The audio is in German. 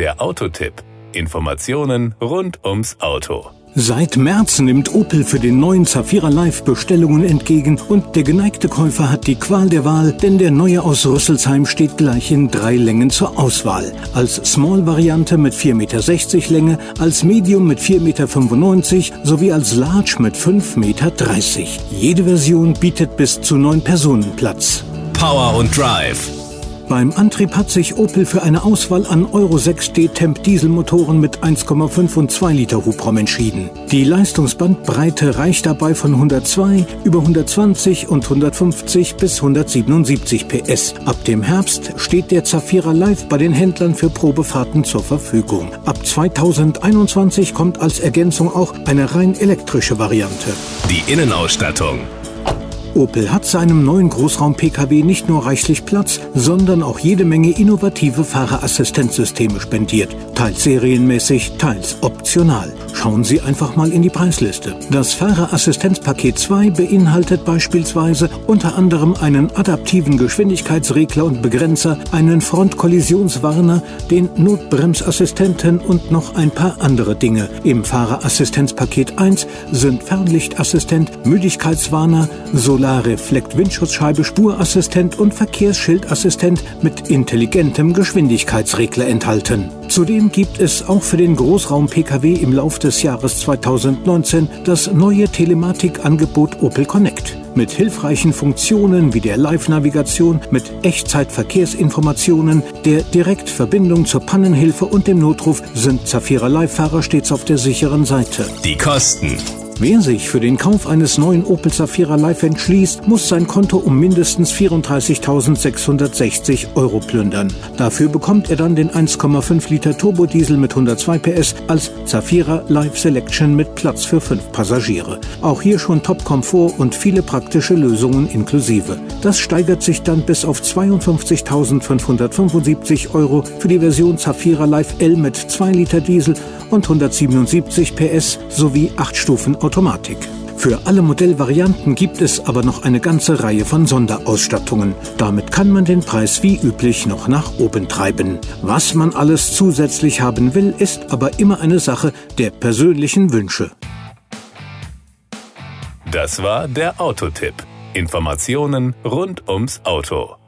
Der Autotipp. Informationen rund ums Auto. Seit März nimmt Opel für den neuen Zafira Live Bestellungen entgegen und der geneigte Käufer hat die Qual der Wahl, denn der neue aus Rüsselsheim steht gleich in drei Längen zur Auswahl. Als Small-Variante mit 4,60 Meter Länge, als Medium mit 4,95 Meter sowie als Large mit 5,30 Meter. Jede Version bietet bis zu neun Personen Platz. Power und Drive. Beim Antrieb hat sich Opel für eine Auswahl an Euro 6 D-Temp Dieselmotoren mit 1,5 und 2 Liter Hubraum entschieden. Die Leistungsbandbreite reicht dabei von 102 über 120 und 150 bis 177 PS. Ab dem Herbst steht der Zafira Live bei den Händlern für Probefahrten zur Verfügung. Ab 2021 kommt als Ergänzung auch eine rein elektrische Variante. Die Innenausstattung. Opel hat seinem neuen Großraum-Pkw nicht nur reichlich Platz, sondern auch jede Menge innovative Fahrerassistenzsysteme spendiert. Teils serienmäßig, teils optional. Schauen Sie einfach mal in die Preisliste. Das Fahrerassistenzpaket 2 beinhaltet beispielsweise unter anderem einen adaptiven Geschwindigkeitsregler und Begrenzer, einen Frontkollisionswarner, den Notbremsassistenten und noch ein paar andere Dinge. Im Fahrerassistenzpaket 1 sind Fernlichtassistent, Müdigkeitswarner, Solarreflekt-Windschutzscheibe, Spurassistent und Verkehrsschildassistent mit intelligentem Geschwindigkeitsregler enthalten. Zudem gibt es auch für den Großraum-Pkw im Lauf des Jahres 2019 das neue Telematikangebot Opel Connect. Mit hilfreichen Funktionen wie der Live-Navigation, mit Echtzeitverkehrsinformationen, der Direktverbindung zur Pannenhilfe und dem Notruf sind Zafira Live-Fahrer stets auf der sicheren Seite. Die Kosten. Wer sich für den Kauf eines neuen Opel Zafira Live entschließt, muss sein Konto um mindestens 34.660 Euro plündern. Dafür bekommt er dann den 1,5 Liter Turbodiesel mit 102 PS als Zafira Live Selection mit Platz für fünf Passagiere. Auch hier schon Top-Komfort und viele praktische Lösungen inklusive. Das steigert sich dann bis auf 52.575 Euro für die Version Zafira Live L mit 2 Liter Diesel und 177 PS sowie 8 Stufen Automatik. Für alle Modellvarianten gibt es aber noch eine ganze Reihe von Sonderausstattungen. Damit kann man den Preis wie üblich noch nach oben treiben. Was man alles zusätzlich haben will, ist aber immer eine Sache der persönlichen Wünsche. Das war der Autotipp. Informationen rund ums Auto.